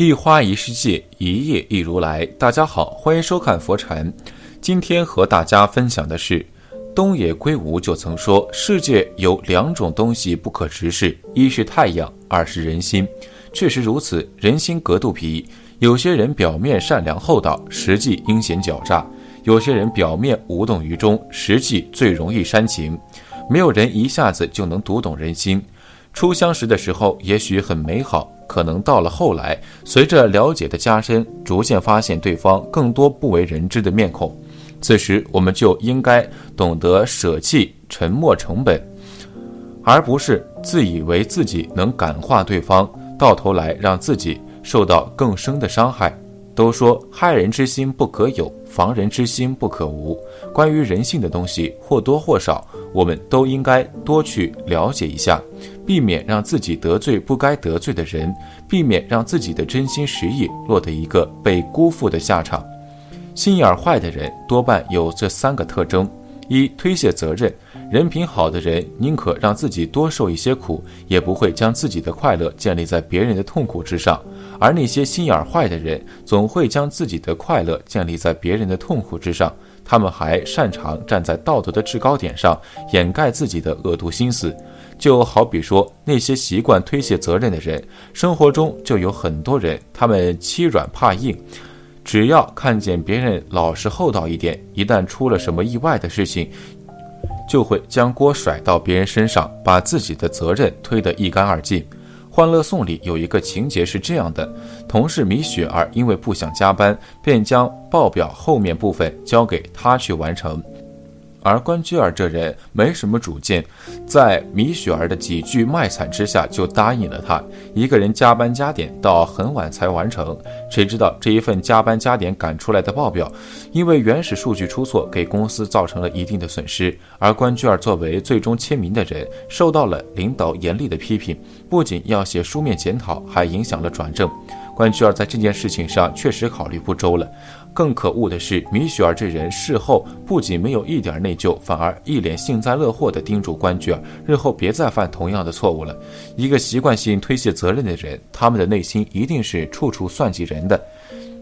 一花一世界，一叶一如来。大家好，欢迎收看佛禅。今天和大家分享的是，东野圭吾就曾说，世界有两种东西不可直视，一是太阳，二是人心。确实如此，人心隔肚皮。有些人表面善良厚道，实际阴险狡诈；有些人表面无动于衷，实际最容易煽情。没有人一下子就能读懂人心。初相识的时候，也许很美好。可能到了后来，随着了解的加深，逐渐发现对方更多不为人知的面孔。此时，我们就应该懂得舍弃沉默成本，而不是自以为自己能感化对方，到头来让自己受到更深的伤害。都说害人之心不可有，防人之心不可无。关于人性的东西，或多或少，我们都应该多去了解一下。避免让自己得罪不该得罪的人，避免让自己的真心实意落得一个被辜负的下场。心眼坏的人多半有这三个特征：一、推卸责任。人品好的人宁可让自己多受一些苦，也不会将自己的快乐建立在别人的痛苦之上；而那些心眼坏的人，总会将自己的快乐建立在别人的痛苦之上。他们还擅长站在道德的制高点上掩盖自己的恶毒心思。就好比说，那些习惯推卸责任的人，生活中就有很多人，他们欺软怕硬，只要看见别人老实厚道一点，一旦出了什么意外的事情，就会将锅甩到别人身上，把自己的责任推得一干二净。《欢乐颂》里有一个情节是这样的：同事米雪儿因为不想加班，便将报表后面部分交给他去完成。而关雎尔这人没什么主见，在米雪儿的几句卖惨之下，就答应了他一个人加班加点到很晚才完成。谁知道这一份加班加点赶出来的报表，因为原始数据出错，给公司造成了一定的损失。而关雎尔作为最终签名的人，受到了领导严厉的批评，不仅要写书面检讨，还影响了转正。关雎尔在这件事情上确实考虑不周了。更可恶的是，米雪儿这人事后不仅没有一点内疚，反而一脸幸灾乐祸地叮嘱关雎尔，日后别再犯同样的错误了。一个习惯性推卸责任的人，他们的内心一定是处处算计人的。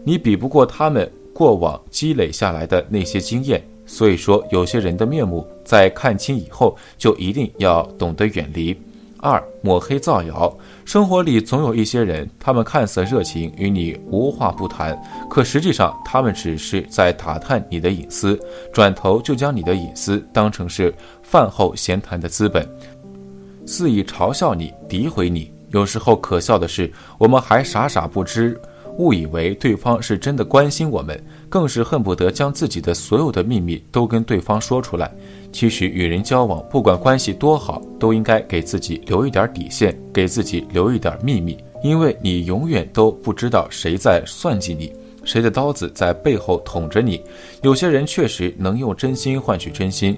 你比不过他们过往积累下来的那些经验，所以说，有些人的面目在看清以后，就一定要懂得远离。二抹黑造谣，生活里总有一些人，他们看似热情，与你无话不谈，可实际上他们只是在打探你的隐私，转头就将你的隐私当成是饭后闲谈的资本，肆意嘲笑你、诋毁你。有时候可笑的是，我们还傻傻不知。误以为对方是真的关心我们，更是恨不得将自己的所有的秘密都跟对方说出来。其实与人交往，不管关系多好，都应该给自己留一点底线，给自己留一点秘密，因为你永远都不知道谁在算计你，谁的刀子在背后捅着你。有些人确实能用真心换取真心，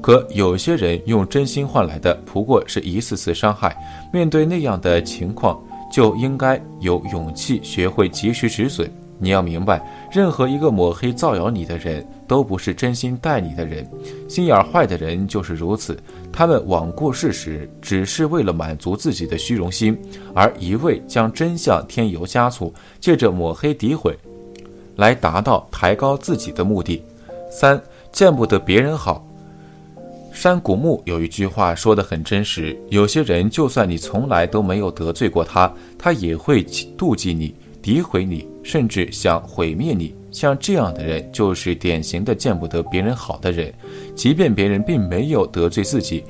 可有些人用真心换来的不过是一次次伤害。面对那样的情况，就应该有勇气，学会及时止损。你要明白，任何一个抹黑造谣你的人，都不是真心待你的人。心眼坏的人就是如此，他们罔顾事实，只是为了满足自己的虚荣心，而一味将真相添油加醋，借着抹黑诋毁，来达到抬高自己的目的。三，见不得别人好。山谷木有一句话说得很真实：有些人，就算你从来都没有得罪过他，他也会妒忌你、诋毁你，甚至想毁灭你。像这样的人，就是典型的见不得别人好的人。即便别人并没有得罪自己，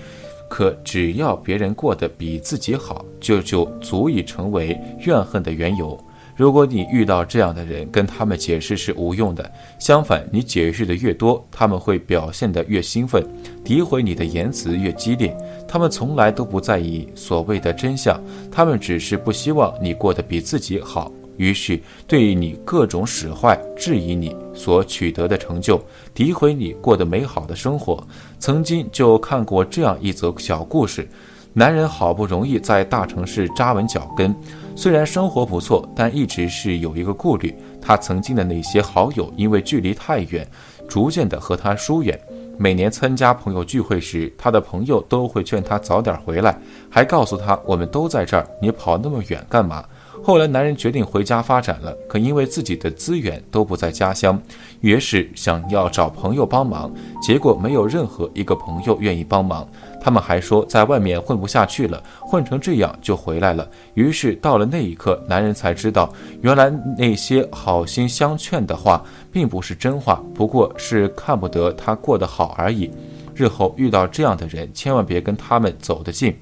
可只要别人过得比自己好，就就足以成为怨恨的缘由。如果你遇到这样的人，跟他们解释是无用的。相反，你解释的越多，他们会表现得越兴奋，诋毁你的言辞越激烈。他们从来都不在意所谓的真相，他们只是不希望你过得比自己好，于是对你各种使坏，质疑你所取得的成就，诋毁你过得美好的生活。曾经就看过这样一则小故事。男人好不容易在大城市扎稳脚跟，虽然生活不错，但一直是有一个顾虑。他曾经的那些好友因为距离太远，逐渐的和他疏远。每年参加朋友聚会时，他的朋友都会劝他早点回来，还告诉他：“我们都在这儿，你跑那么远干嘛？”后来男人决定回家发展了，可因为自己的资源都不在家乡，于是想要找朋友帮忙，结果没有任何一个朋友愿意帮忙。他们还说在外面混不下去了，混成这样就回来了。于是到了那一刻，男人才知道，原来那些好心相劝的话并不是真话，不过是看不得他过得好而已。日后遇到这样的人，千万别跟他们走得近，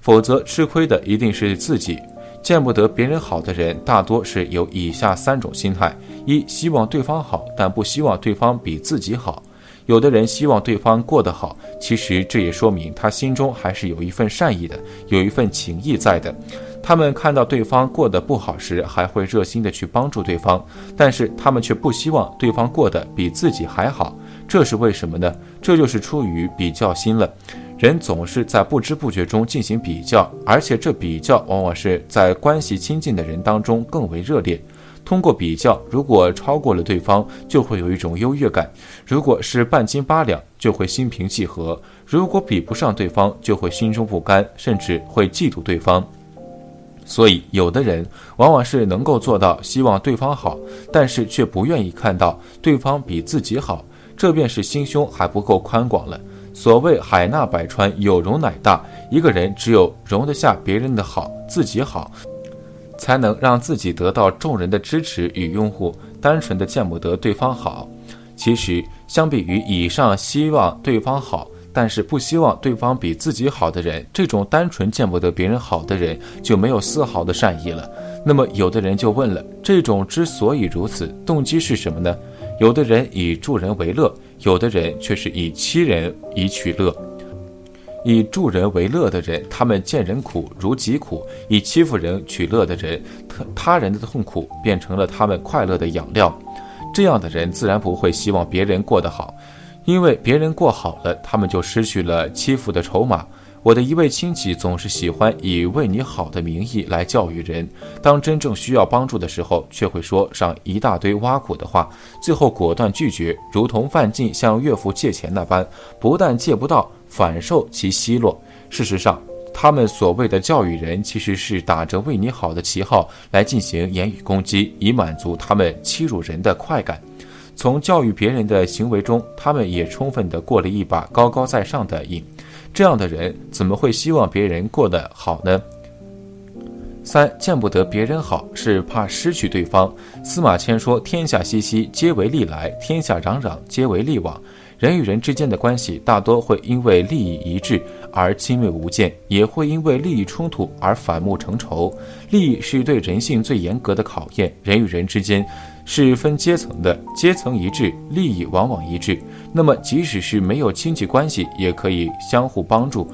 否则吃亏的一定是自己。见不得别人好的人，大多是有以下三种心态：一、希望对方好，但不希望对方比自己好。有的人希望对方过得好，其实这也说明他心中还是有一份善意的，有一份情谊在的。他们看到对方过得不好时，还会热心的去帮助对方，但是他们却不希望对方过得比自己还好。这是为什么呢？这就是出于比较心了。人总是在不知不觉中进行比较，而且这比较往往是在关系亲近的人当中更为热烈。通过比较，如果超过了对方，就会有一种优越感；如果是半斤八两，就会心平气和；如果比不上对方，就会心中不甘，甚至会嫉妒对方。所以，有的人往往是能够做到希望对方好，但是却不愿意看到对方比自己好，这便是心胸还不够宽广了。所谓海纳百川，有容乃大。一个人只有容得下别人的好，自己好。才能让自己得到众人的支持与拥护。单纯的见不得对方好，其实相比于以上希望对方好，但是不希望对方比自己好的人，这种单纯见不得别人好的人就没有丝毫的善意了。那么有的人就问了：这种之所以如此，动机是什么呢？有的人以助人为乐，有的人却是以欺人以取乐。以助人为乐的人，他们见人苦如己苦；以欺负人取乐的人，他他人的痛苦变成了他们快乐的养料。这样的人自然不会希望别人过得好，因为别人过好了，他们就失去了欺负的筹码。我的一位亲戚总是喜欢以为你好的名义来教育人，当真正需要帮助的时候，却会说上一大堆挖苦的话，最后果断拒绝，如同范进向岳父借钱那般，不但借不到。反受其奚落。事实上，他们所谓的教育人，其实是打着为你好的旗号来进行言语攻击，以满足他们欺辱人的快感。从教育别人的行为中，他们也充分地过了一把高高在上的瘾。这样的人怎么会希望别人过得好呢？三见不得别人好，是怕失去对方。司马迁说：“天下熙熙，皆为利来；天下攘攘，皆为利往。”人与人之间的关系大多会因为利益一致而亲密无间，也会因为利益冲突而反目成仇。利益是对人性最严格的考验。人与人之间是分阶层的，阶层一致，利益往往一致。那么，即使是没有亲戚关系，也可以相互帮助。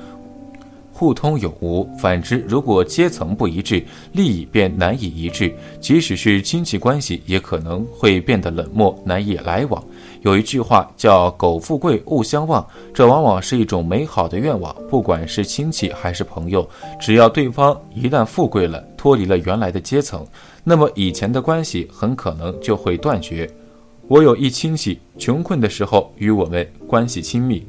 互通有无。反之，如果阶层不一致，利益便难以一致。即使是亲戚关系，也可能会变得冷漠，难以来往。有一句话叫“苟富贵，勿相忘”，这往往是一种美好的愿望。不管是亲戚还是朋友，只要对方一旦富贵了，脱离了原来的阶层，那么以前的关系很可能就会断绝。我有一亲戚，穷困的时候与我们关系亲密，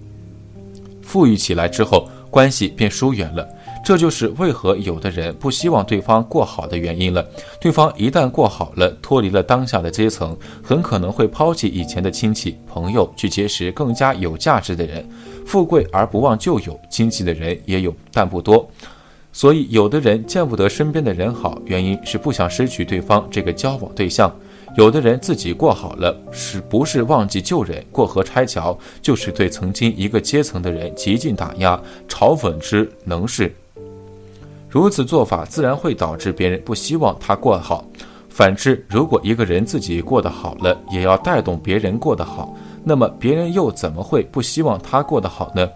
富裕起来之后。关系便疏远了，这就是为何有的人不希望对方过好的原因了。对方一旦过好了，脱离了当下的阶层，很可能会抛弃以前的亲戚朋友，去结识更加有价值的人。富贵而不忘旧友，亲戚的人也有，但不多。所以，有的人见不得身边的人好，原因是不想失去对方这个交往对象。有的人自己过好了，是不是忘记旧人？过河拆桥，就是对曾经一个阶层的人极尽打压、嘲讽之能事。如此做法，自然会导致别人不希望他过好。反之，如果一个人自己过得好了，也要带动别人过得好，那么别人又怎么会不希望他过得好呢？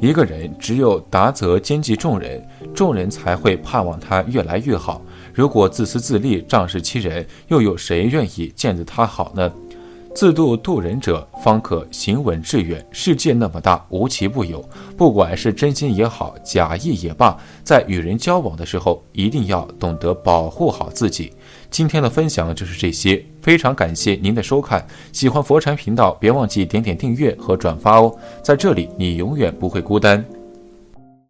一个人只有达则兼济众人，众人才会盼望他越来越好。如果自私自利、仗势欺人，又有谁愿意见得他好呢？自度度人者，方可行稳致远。世界那么大，无奇不有。不管是真心也好，假意也罢，在与人交往的时候，一定要懂得保护好自己。今天的分享就是这些，非常感谢您的收看。喜欢佛禅频道，别忘记点点订阅和转发哦。在这里，你永远不会孤单。